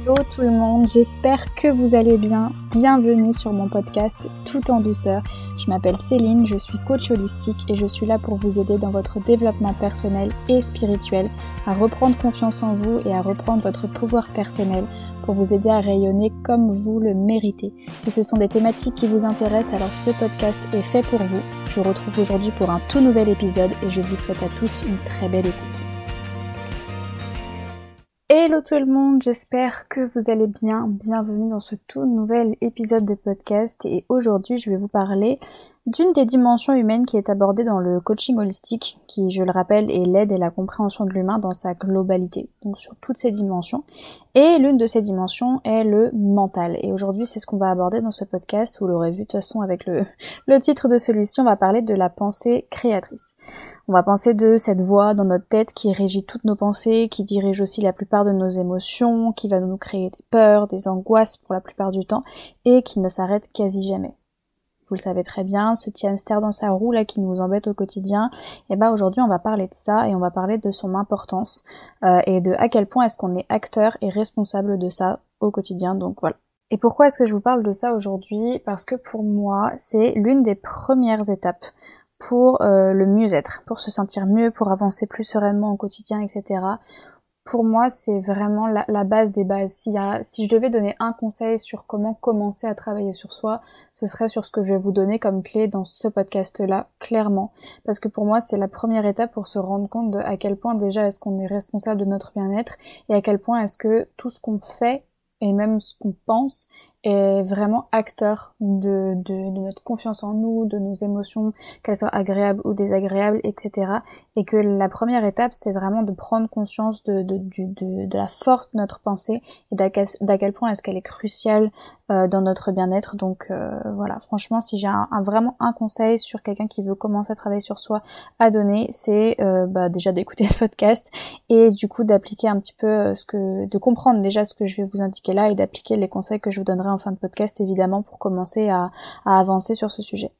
Hello tout le monde, j'espère que vous allez bien. Bienvenue sur mon podcast Tout en douceur. Je m'appelle Céline, je suis coach holistique et je suis là pour vous aider dans votre développement personnel et spirituel, à reprendre confiance en vous et à reprendre votre pouvoir personnel pour vous aider à rayonner comme vous le méritez. Si ce sont des thématiques qui vous intéressent, alors ce podcast est fait pour vous. Je vous retrouve aujourd'hui pour un tout nouvel épisode et je vous souhaite à tous une très belle écoute. Tout le monde, j'espère que vous allez bien. Bienvenue dans ce tout nouvel épisode de podcast et aujourd'hui je vais vous parler d'une des dimensions humaines qui est abordée dans le coaching holistique, qui je le rappelle est l'aide et la compréhension de l'humain dans sa globalité, donc sur toutes ces dimensions. Et l'une de ces dimensions est le mental. Et aujourd'hui c'est ce qu'on va aborder dans ce podcast, vous l'aurez vu de toute façon avec le, le titre de celui-ci, on va parler de la pensée créatrice. On va penser de cette voix dans notre tête qui régit toutes nos pensées, qui dirige aussi la plupart de nos émotions, qui va nous créer des peurs, des angoisses pour la plupart du temps, et qui ne s'arrête quasi jamais. Vous le savez très bien, ce petit hamster dans sa roue là qui nous embête au quotidien, et eh ben aujourd'hui on va parler de ça et on va parler de son importance euh, et de à quel point est-ce qu'on est acteur et responsable de ça au quotidien. Donc voilà. Et pourquoi est-ce que je vous parle de ça aujourd'hui? Parce que pour moi, c'est l'une des premières étapes pour euh, le mieux-être, pour se sentir mieux, pour avancer plus sereinement au quotidien, etc. Pour moi, c'est vraiment la, base des bases. Si, si je devais donner un conseil sur comment commencer à travailler sur soi, ce serait sur ce que je vais vous donner comme clé dans ce podcast-là, clairement. Parce que pour moi, c'est la première étape pour se rendre compte de à quel point déjà est-ce qu'on est responsable de notre bien-être et à quel point est-ce que tout ce qu'on fait et même ce qu'on pense vraiment acteur de, notre confiance en nous, de nos émotions, qu'elles soient agréables ou désagréables, etc. Et que la première étape, c'est vraiment de prendre conscience de, la force de notre pensée et d'à quel, point est-ce qu'elle est cruciale euh, dans notre bien-être. Donc euh, voilà, franchement, si j'ai vraiment un conseil sur quelqu'un qui veut commencer à travailler sur soi à donner, c'est euh, bah, déjà d'écouter ce podcast et du coup d'appliquer un petit peu ce que, de comprendre déjà ce que je vais vous indiquer là et d'appliquer les conseils que je vous donnerai en fin de podcast évidemment pour commencer à, avancer sur ce sujet.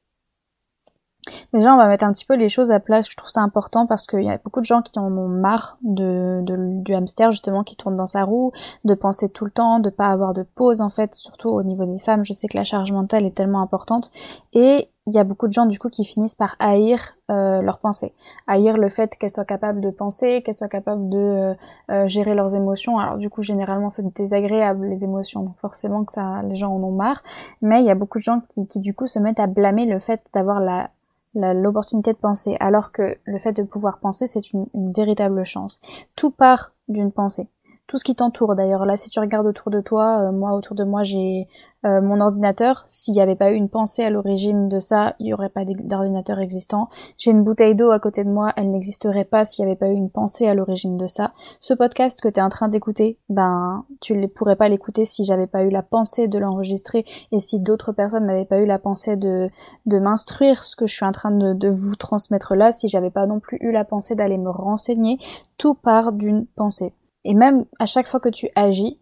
Déjà, on va mettre un petit peu les choses à place. Je trouve ça important parce qu'il y a beaucoup de gens qui en ont marre du hamster justement qui tourne dans sa roue, de penser tout le temps, de pas avoir de pause en fait, surtout au niveau des femmes. Je sais que la charge mentale est tellement importante et il y a beaucoup de gens du coup qui finissent par haïr euh, leurs pensées, haïr le fait qu'elles soient capables de penser, qu'elles soient capables de euh, euh, gérer leurs émotions. Alors du coup généralement c'est désagréable les émotions, donc forcément que ça les gens en ont marre. Mais il y a beaucoup de gens qui, du coup se mettent à blâmer le fait d'avoir la l'opportunité de penser, alors que le fait de pouvoir penser, c'est une véritable chance. Tout part d'une pensée tout ce qui t'entoure d'ailleurs. Là, si tu regardes autour de toi, euh, moi autour de moi j'ai euh, mon ordinateur. S'il n'y avait pas eu une pensée à l'origine de ça, il n'y aurait pas d'ordinateur existant. J'ai une bouteille d'eau à côté de moi, elle n'existerait pas s'il n'y avait pas eu une pensée à l'origine de ça. Ce podcast que tu es en train d'écouter, ben tu ne pourrais pas l'écouter si j'avais pas eu la pensée de l'enregistrer et si d'autres personnes n'avaient pas eu la pensée de, m'instruire ce que je suis en train de, de vous transmettre là, si j'avais pas non plus eu la pensée d'aller me renseigner, tout part d'une pensée. Et même à chaque fois que tu agis,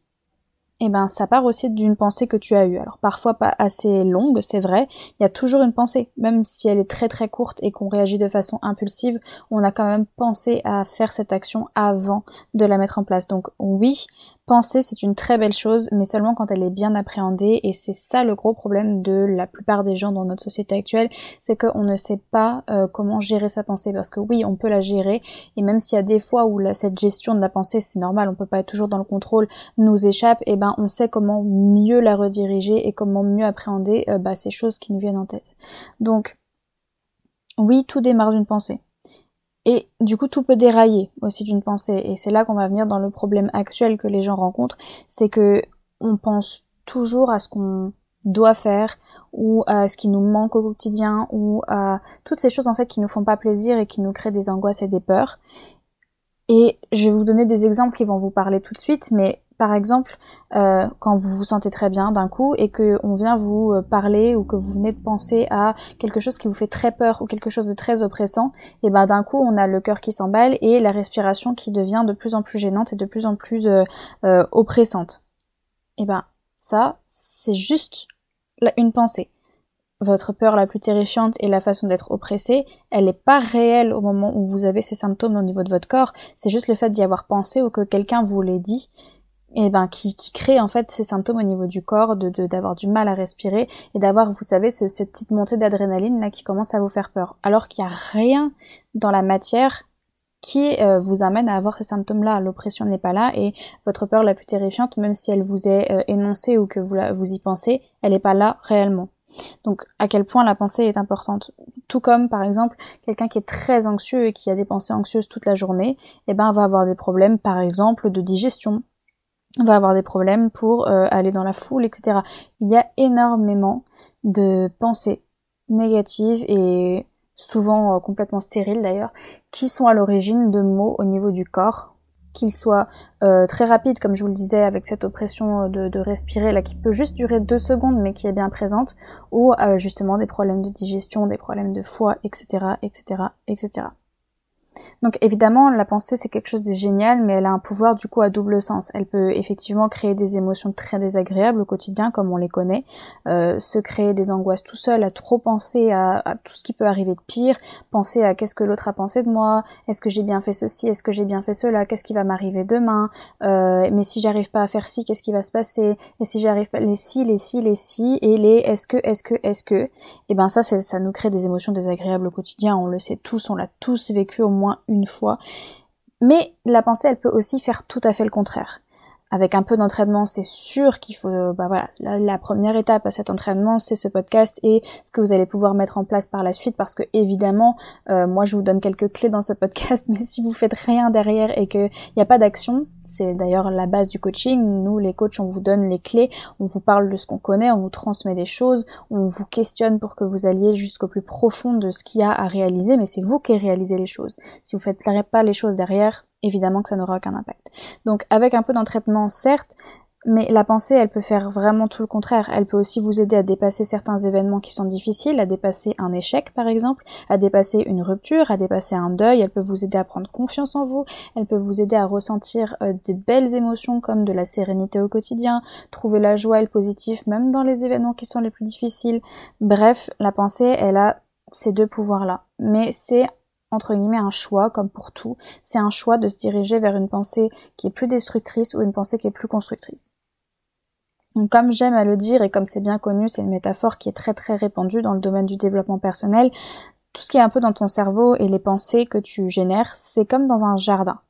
eh ben ça part aussi d'une pensée que tu as eue. Alors parfois pas assez longue, c'est vrai, il y a toujours une pensée, même si elle est très très courte et qu'on réagit de façon impulsive, on a quand même pensé à faire cette action avant de la mettre en place. Donc oui, Penser, c'est une très belle chose, mais seulement quand elle est bien appréhendée, et c'est ça le gros problème de la plupart des gens dans notre société actuelle, c'est qu'on ne sait pas euh, comment gérer sa pensée, parce que oui, on peut la gérer, et même s'il y a des fois où cette gestion de la pensée, c'est normal, on peut pas être toujours dans le contrôle, nous échappe, et ben on sait comment mieux la rediriger et comment mieux appréhender euh, bah, ces choses qui nous viennent en tête. Donc, oui, tout démarre d'une pensée. Et du coup, tout peut dérailler aussi d'une pensée. Et c'est là qu'on va venir dans le problème actuel que les gens rencontrent, c'est que on pense toujours à ce qu'on doit faire ou à ce qui nous manque au quotidien ou à toutes ces choses en fait qui nous font pas plaisir et qui nous créent des angoisses et des peurs. Et je vais vous donner des exemples qui vont vous parler tout de suite, mais par exemple, euh, quand vous vous sentez très bien d'un coup et que on vient vous euh, parler ou que vous venez de penser à quelque chose qui vous fait très peur ou quelque chose de très oppressant, et ben d'un coup on a le cœur qui s'emballe et la respiration qui devient de plus en plus gênante et de plus en plus euh, oppressante. Et ben ça, c'est juste une pensée. Votre peur la plus terrifiante et la façon d'être oppressé, elle n'est pas réelle au moment où vous avez ces symptômes au niveau de votre corps, c'est juste le fait d'y avoir pensé ou que quelqu'un vous l'ait dit et ben qui, qui crée en fait ces symptômes au niveau du corps, de d'avoir du mal à respirer et d'avoir, vous savez, cette petite montée d'adrénaline là qui commence à vous faire peur, alors qu'il n'y a rien dans la matière qui euh, vous amène à avoir ces symptômes-là. L'oppression n'est pas là et votre peur la plus terrifiante, même si elle vous est euh, énoncée ou que vous, vous y pensez, elle n'est pas là réellement. Donc à quel point la pensée est importante. Tout comme par exemple quelqu'un qui est très anxieux et qui a des pensées anxieuses toute la journée, eh ben va avoir des problèmes par exemple de digestion, va avoir des problèmes pour euh, aller dans la foule, etc. Il y a énormément de pensées négatives et souvent euh, complètement stériles d'ailleurs, qui sont à l'origine de maux au niveau du corps, qu'ils soient euh, très rapides, comme je vous le disais, avec cette oppression euh, de, respirer là qui peut juste durer deux secondes mais qui est bien présente, ou justement des problèmes de digestion, des problèmes de foie, etc., etc., etc. Donc évidemment, la pensée c'est quelque chose de génial, mais elle a un pouvoir du coup à double sens. Elle peut effectivement créer des émotions très désagréables au quotidien, comme on les connaît, euh, se créer des angoisses tout seul, à trop penser à, tout ce qui peut arriver de pire, penser à qu'est-ce que l'autre a pensé de moi, est-ce que j'ai bien fait ceci, est-ce que j'ai bien fait cela, qu'est-ce qui va m'arriver demain, euh, mais si j'arrive pas à faire ci, qu'est-ce qui va se passer, et si j'arrive pas les si, les si, les si, et les est-ce que, est-ce que, est-ce que, et eh ben ça, ça nous crée des émotions désagréables au quotidien. On le sait tous, on l'a tous vécu au moins une fois. Mais la pensée, elle peut aussi faire tout à fait le contraire. Avec un peu d'entraînement, c'est sûr qu'il faut, bah voilà, la, première étape à cet entraînement, c'est ce podcast et ce que vous allez pouvoir mettre en place par la suite, parce que évidemment, euh, moi je vous donne quelques clés dans ce podcast, mais si vous faites rien derrière et qu'il n'y a pas d'action, c'est d'ailleurs la base du coaching. Nous, les coachs, on vous donne les clés, on vous parle de ce qu'on connaît, on vous transmet des choses, on vous questionne pour que vous alliez jusqu'au plus profond de ce qu'il y a à réaliser, mais c'est vous qui réalisez les choses. Si vous faites pas les choses derrière, évidemment que ça n'aura aucun impact. Donc avec un peu d'entraînement, certes, mais la pensée, elle peut faire vraiment tout le contraire. Elle peut aussi vous aider à dépasser certains événements qui sont difficiles, à dépasser un échec par exemple, à dépasser une rupture, à dépasser un deuil. Elle peut vous aider à prendre confiance en vous. Elle peut vous aider à ressentir euh, de belles émotions comme de la sérénité au quotidien, trouver la joie et le positif même dans les événements qui sont les plus difficiles. Bref, la pensée, elle a ces deux pouvoirs-là. Mais c'est entre guillemets un choix, comme pour tout, c'est un choix de se diriger vers une pensée qui est plus destructrice ou une pensée qui est plus constructrice. Donc comme j'aime à le dire et comme c'est bien connu, c'est une métaphore qui est très très répandue dans le domaine du développement personnel, tout ce qui est un peu dans ton cerveau et les pensées que tu génères, c'est comme dans un jardin.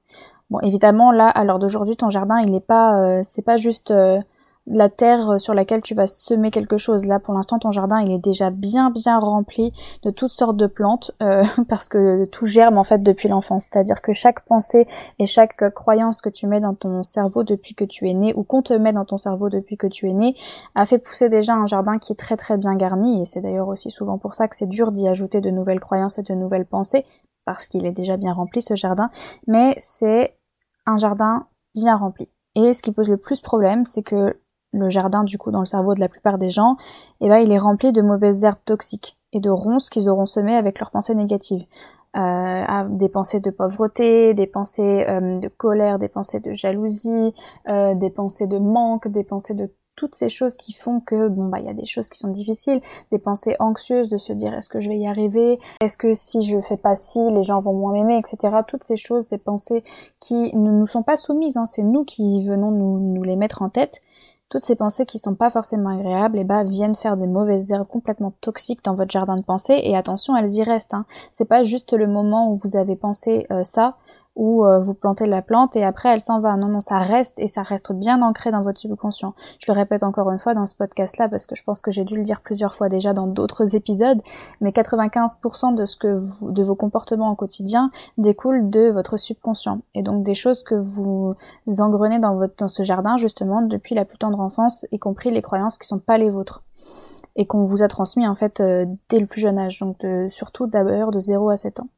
Bon, évidemment, là, à l'heure d'aujourd'hui, ton jardin, il n'est pas, euh, c'est pas juste euh, la terre sur laquelle tu vas semer quelque chose. Là, pour l'instant, ton jardin, il est déjà bien bien rempli de toutes sortes de plantes euh, parce que tout germe en fait depuis l'enfance. C'est-à-dire que chaque pensée et chaque croyance que tu mets dans ton cerveau depuis que tu es né ou qu'on te met dans ton cerveau depuis que tu es né a fait pousser déjà un jardin qui est très très bien garni. Et c'est d'ailleurs aussi souvent pour ça que c'est dur d'y ajouter de nouvelles croyances et de nouvelles pensées parce qu'il est déjà bien rempli ce jardin. Mais c'est un jardin bien rempli. Et ce qui pose le plus problème, c'est que le jardin du coup dans le cerveau de la plupart des gens, eh ben il est rempli de mauvaises herbes toxiques et de ronces qu'ils auront semées avec leurs pensées négatives. Euh, des pensées de pauvreté, des pensées euh, de colère, des pensées de jalousie, euh, des pensées de manque, des pensées de toutes ces choses qui font que bon bah il y a des choses qui sont difficiles, des pensées anxieuses de se dire est-ce que je vais y arriver, est-ce que si je fais pas ci les gens vont moins m'aimer, etc. Toutes ces choses, ces pensées qui ne nous sont pas soumises, hein, c'est nous qui venons nous, nous les mettre en tête toutes ces pensées qui sont pas forcément agréables, et eh bah, viennent faire des mauvaises herbes complètement toxiques dans votre jardin de pensée, et attention, elles y restent, hein. C'est pas juste le moment où vous avez pensé euh, ça, ou euh, vous plantez la plante et après elle s'en va. Non, non, ça reste et ça reste bien ancré dans votre subconscient. Je le répète encore une fois dans ce podcast-là parce que je pense que j'ai dû le dire plusieurs fois déjà dans d'autres épisodes, mais 95% de ce que vous, de vos comportements au quotidien découlent de votre subconscient et donc des choses que vous engrenez dans votre dans ce jardin justement depuis la plus tendre enfance, y compris les croyances qui sont pas les vôtres et qu'on vous a transmis en fait euh, dès le plus jeune âge, donc surtout d'abord de 0 à 7 ans.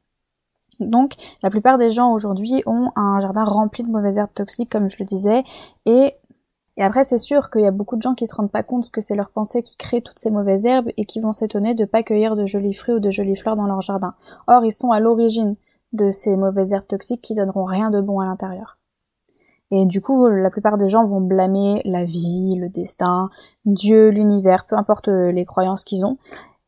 Donc la plupart des gens aujourd'hui ont un jardin rempli de mauvaises herbes toxiques, comme je le disais, et après, c'est sûr qu'il y a beaucoup de gens qui se rendent pas compte que c'est leur pensée qui crée toutes ces mauvaises herbes et qui vont s'étonner de pas cueillir de jolis fruits ou de jolies fleurs dans leur jardin. Or, ils sont à l'origine de ces mauvaises herbes toxiques qui donneront rien de bon à l'intérieur. Et du coup, la plupart des gens vont blâmer la vie, le destin, Dieu, l'univers, peu importe les croyances qu'ils ont,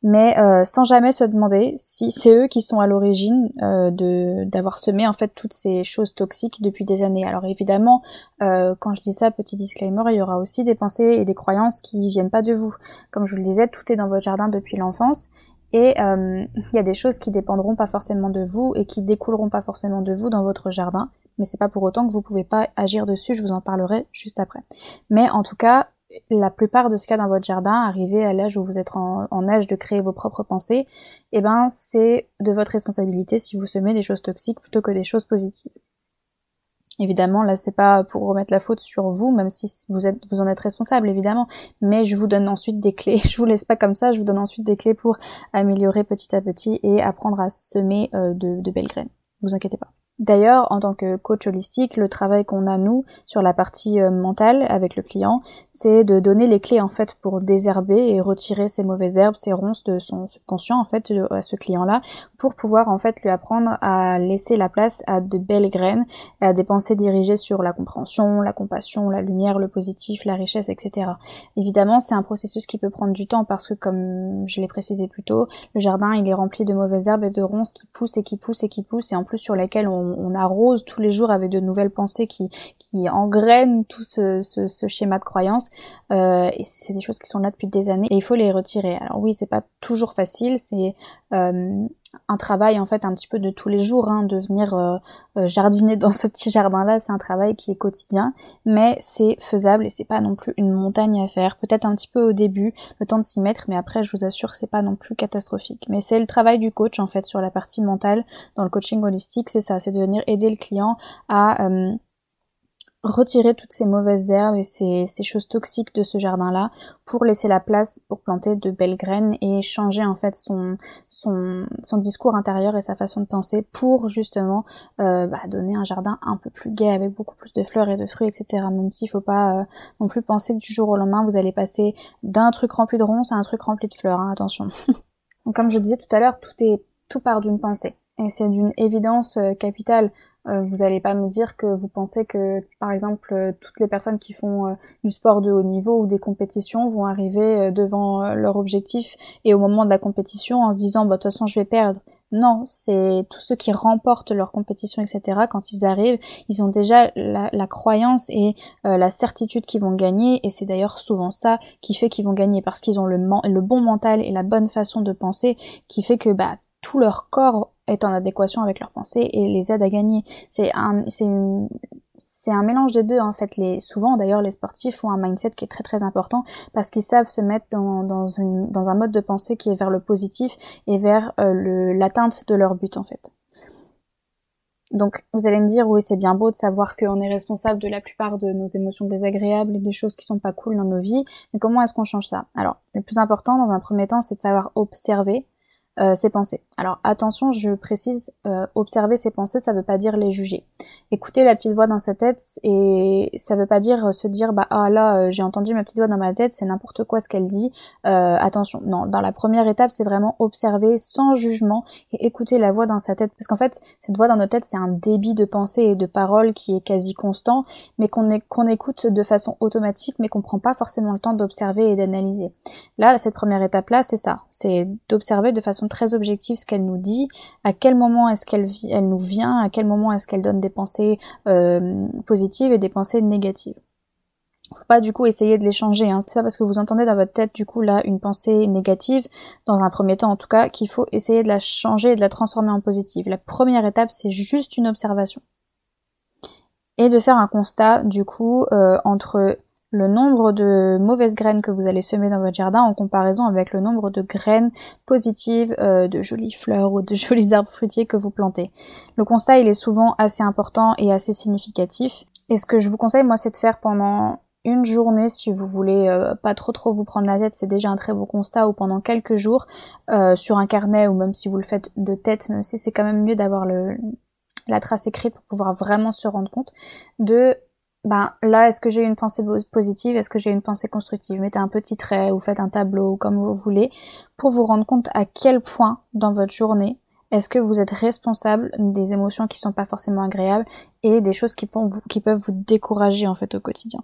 mais euh, sans jamais se demander si c'est eux qui sont à l'origine euh, de d'avoir semé en fait toutes ces choses toxiques depuis des années. Alors évidemment, euh, quand je dis ça, petit disclaimer, il y aura aussi des pensées et des croyances qui viennent pas de vous. Comme je vous le disais, tout est dans votre jardin depuis l'enfance. Et il y a des choses qui dépendront pas forcément de vous et qui découleront pas forcément de vous dans votre jardin, mais c'est pas pour autant que vous pouvez pas agir dessus, je vous en parlerai juste après. Mais en tout cas, la plupart de ce cas dans votre jardin, arrivé à l'âge où vous êtes en, âge de créer vos propres pensées, eh ben c'est de votre responsabilité si vous semez des choses toxiques plutôt que des choses positives. Évidemment, là, c'est pas pour remettre la faute sur vous, même si vous êtes, vous en êtes responsable, évidemment. Mais je vous donne ensuite des clés. Je vous laisse pas comme ça. Je vous donne ensuite des clés pour améliorer petit à petit et apprendre à semer euh, de, de belles graines. Vous inquiétez pas. D'ailleurs, en tant que coach holistique, le travail qu'on a nous sur la partie euh, mentale avec le client, c'est de donner les clés en fait pour désherber et retirer ces mauvaises herbes, ces ronces de son subconscient en fait à ce client-là, pour pouvoir en fait lui apprendre à laisser la place à de belles graines, à des pensées dirigées sur la compréhension, la compassion, la lumière, le positif, la richesse, etc. Évidemment, c'est un processus qui peut prendre du temps parce que comme je l'ai précisé plus tôt, le jardin il est rempli de mauvaises herbes et de ronces qui poussent et qui poussent et qui poussent et en plus sur lesquelles on arrose tous les jours avec de nouvelles pensées qui, qui engrainent tout ce, ce, schéma de croyance. Euh, et c'est des choses qui sont là depuis des années et il faut les retirer. Alors oui, c'est pas toujours facile, c'est euh, un travail en fait un petit peu de tous les jours, hein, de venir euh, jardiner dans ce petit jardin là, c'est un travail qui est quotidien, mais c'est faisable et c'est pas non plus une montagne à faire. Peut-être un petit peu au début, le temps de s'y mettre, mais après je vous assure c'est pas non plus catastrophique. Mais c'est le travail du coach en fait sur la partie mentale dans le coaching holistique, c'est ça, c'est de venir aider le client à retirer toutes ces mauvaises herbes et ces, choses toxiques de ce jardin-là pour laisser la place pour planter de belles graines et changer en fait son, discours intérieur et sa façon de penser pour justement euh, bah, donner un jardin un peu plus gai avec beaucoup plus de fleurs et de fruits, etc. Même s'il faut pas euh, non plus penser que du jour au lendemain vous allez passer d'un truc rempli de ronces à un truc rempli de fleurs, hein, attention. Comme je disais tout à l'heure, tout tout part d'une pensée. Et c'est d'une évidence euh, capitale. Euh, vous n'allez pas me dire que vous pensez que, par exemple, euh, toutes les personnes qui font euh, du sport de haut niveau ou des compétitions vont arriver devant leur objectif et au moment de la compétition en se disant, bah, de toute façon, je vais perdre. Non, c'est tous ceux qui remportent leur compétition, etc. Quand ils arrivent, ils ont déjà la, croyance et la certitude qu'ils vont gagner, et c'est d'ailleurs souvent ça qui fait qu'ils vont gagner parce qu'ils ont le, le bon mental et la bonne façon de penser, qui fait que bah tout leur corps est en adéquation avec leurs pensées et les aide à gagner. C'est un, un mélange des deux en fait. Les, souvent d'ailleurs les sportifs ont un mindset qui est très très important parce qu'ils savent se mettre dans, dans, dans un mode de pensée qui est vers le positif et vers euh, le, l'atteinte de leur but en fait. Donc vous allez me dire oui c'est bien beau de savoir qu'on est responsable de la plupart de nos émotions désagréables et des choses qui sont pas cool dans nos vies, mais comment est-ce qu'on change ça? Alors le plus important dans un premier temps c'est de savoir observer euh, ses pensées. Alors attention, je précise, euh, observer ses pensées, ça veut pas dire les juger. Écouter la petite voix dans sa tête et ça veut pas dire se dire bah ah là euh, j'ai entendu ma petite voix dans ma tête, c'est n'importe quoi ce qu'elle dit. attention, non, dans la première étape, c'est vraiment observer sans jugement et écouter la voix dans sa tête parce qu'en fait cette voix dans nos têtes c'est un débit de pensée et de paroles qui est quasi constant, mais qu'on écoute de façon automatique, mais qu'on prend pas forcément le temps d'observer et d'analyser. Là, cette première étape là, c'est ça, c'est d'observer de façon très objective ce qu'elle nous dit, à quel moment est-ce qu'elle elle nous vient, à quel moment est-ce qu'elle donne des pensées euh, positives et des pensées négatives. Faut pas du coup essayer de les changer, hein. c'est pas parce que vous entendez dans votre tête du coup là une pensée négative, dans un premier temps en tout cas, qu'il faut essayer de la changer et de la transformer en positive. La première étape c'est juste une observation. Et de faire un constat du coup euh, entre le nombre de mauvaises graines que vous allez semer dans votre jardin en comparaison avec le nombre de graines positives, euh, de jolies fleurs ou de jolis arbres fruitiers que vous plantez. Le constat, il est souvent assez important et assez significatif. Et ce que je vous conseille, moi, c'est de faire pendant une journée si vous voulez euh, pas trop trop vous prendre la tête, c'est déjà un très beau constat, ou pendant quelques jours euh, sur un carnet, ou même si vous le faites de tête, même si c'est quand même mieux d'avoir la trace écrite pour pouvoir vraiment se rendre compte de ben là, est-ce que j'ai une pensée positive, est-ce que j'ai une pensée constructive? Mettez un petit trait ou faites un tableau comme vous voulez pour vous rendre compte à quel point dans votre journée est-ce que vous êtes responsable des émotions qui sont pas forcément agréables et des choses qui, qui peuvent vous décourager en fait au quotidien?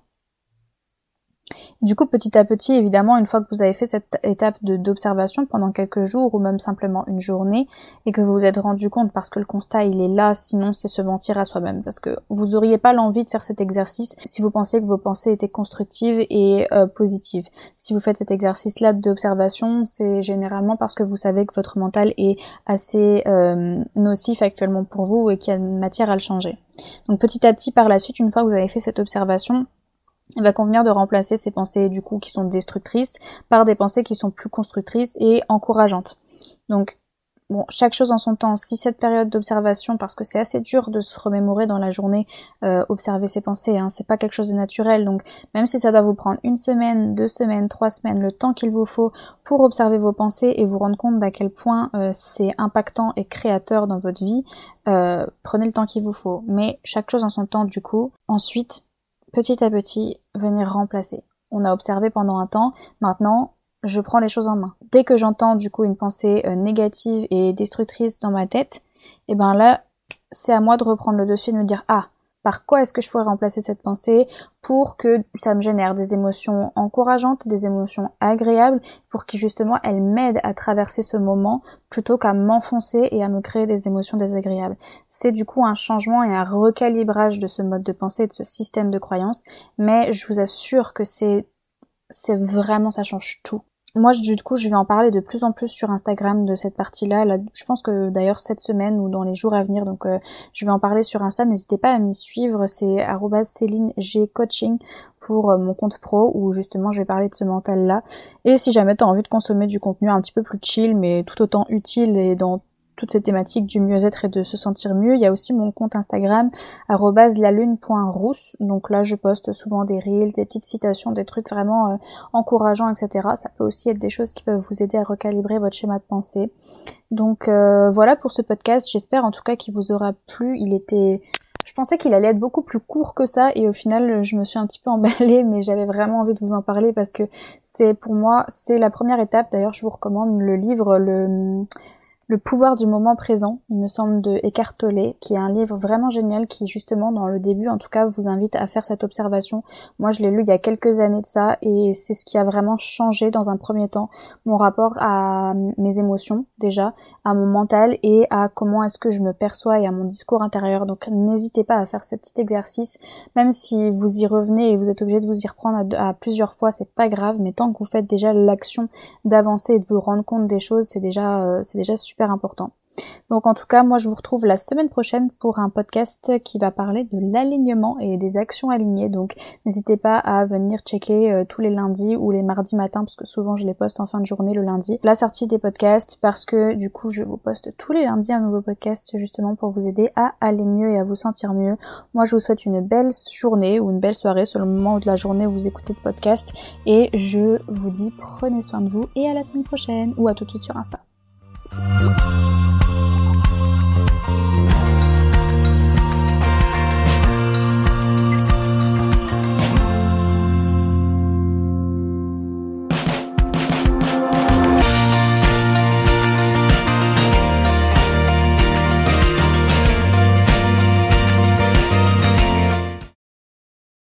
Du coup, petit à petit, évidemment, une fois que vous avez fait cette étape d'observation pendant quelques jours ou même simplement une journée et que vous vous êtes rendu compte parce que le constat il est là, sinon c'est se mentir à soi-même parce que vous auriez pas l'envie de faire cet exercice si vous pensiez que vos pensées étaient constructives et euh, positives. Si vous faites cet exercice-là d'observation, c'est généralement parce que vous savez que votre mental est assez euh, nocif actuellement pour vous et qu'il y a matière à le changer. Donc petit à petit, par la suite, une fois que vous avez fait cette observation, il va convenir de remplacer ces pensées du coup qui sont destructrices par des pensées qui sont plus constructrices et encourageantes. Donc bon, chaque chose en son temps. Si cette période d'observation, parce que c'est assez dur de se remémorer dans la journée, euh, observer ses pensées, hein, c'est pas quelque chose de naturel. Donc même si ça doit vous prendre une semaine, deux semaines, trois semaines, le temps qu'il vous faut pour observer vos pensées et vous rendre compte d'à quel point euh, c'est impactant et créateur dans votre vie, euh, prenez le temps qu'il vous faut. Mais chaque chose en son temps du coup. Ensuite, petit à petit venir remplacer. On a observé pendant un temps, maintenant je prends les choses en main. Dès que j'entends du coup une pensée euh, négative et destructrice dans ma tête, et eh ben là c'est à moi de reprendre le dessus et de me dire ah par quoi est-ce que je pourrais remplacer cette pensée pour que ça me génère des émotions encourageantes, des émotions agréables, pour que justement elles m'aident à traverser ce moment plutôt qu'à m'enfoncer et à me créer des émotions désagréables. C'est du coup un changement et un recalibrage de ce mode de pensée, de ce système de croyance, mais je vous assure que c'est c'est vraiment ça change tout moi, du coup, je vais en parler de plus en plus sur Instagram de cette partie-là. Là, je pense que d'ailleurs cette semaine ou dans les jours à venir, donc euh, je vais en parler sur Insta. N'hésitez pas à m'y suivre. C'est Céline G Coaching pour euh, mon compte pro où justement je vais parler de ce mental-là. Et si jamais tu as envie de consommer du contenu un petit peu plus chill, mais tout autant utile et dans toutes ces thématiques du mieux-être et de se sentir mieux. Il y a aussi mon compte Instagram @lalune.rousse. Donc là, je poste souvent des reels, des petites citations, des trucs vraiment euh, encourageants, etc. Ça peut aussi être des choses qui peuvent vous aider à recalibrer votre schéma de pensée. Donc euh, voilà pour ce podcast. J'espère en tout cas qu'il vous aura plu. Il était je pensais qu'il allait être beaucoup plus court que ça et au final je me suis un petit peu emballée mais j'avais vraiment envie de vous en parler parce que c'est pour moi c'est la première étape d'ailleurs je vous recommande le livre le le pouvoir du moment présent, il me semble, de Eckhart Tolle, qui est un livre vraiment génial qui, justement, dans le début, en tout cas, vous invite à faire cette observation. Moi, je l'ai lu il y a quelques années de ça et c'est ce qui a vraiment changé dans un premier temps mon rapport à mes émotions, déjà, à mon mental et à comment est-ce que je me perçois et à mon discours intérieur. Donc, n'hésitez pas à faire ce petit exercice, même si vous y revenez et vous êtes obligé de vous y reprendre à, à plusieurs fois, c'est pas grave, mais tant que vous faites déjà l'action d'avancer et de vous rendre compte des choses, c'est déjà, euh, c'est déjà important. Donc en tout cas, moi je vous retrouve la semaine prochaine pour un podcast qui va parler de l'alignement et des actions alignées. Donc n'hésitez pas à venir checker euh, tous les lundis ou les mardis matins parce que souvent je les poste en fin de journée le lundi. La sortie des podcasts parce que du coup je vous poste tous les lundis un nouveau podcast justement pour vous aider à aller mieux et à vous sentir mieux. Moi je vous souhaite une belle journée ou une belle soirée selon le moment de la journée où vous écoutez le podcast et je vous dis prenez soin de vous et à la semaine prochaine ou à tout de suite sur Insta.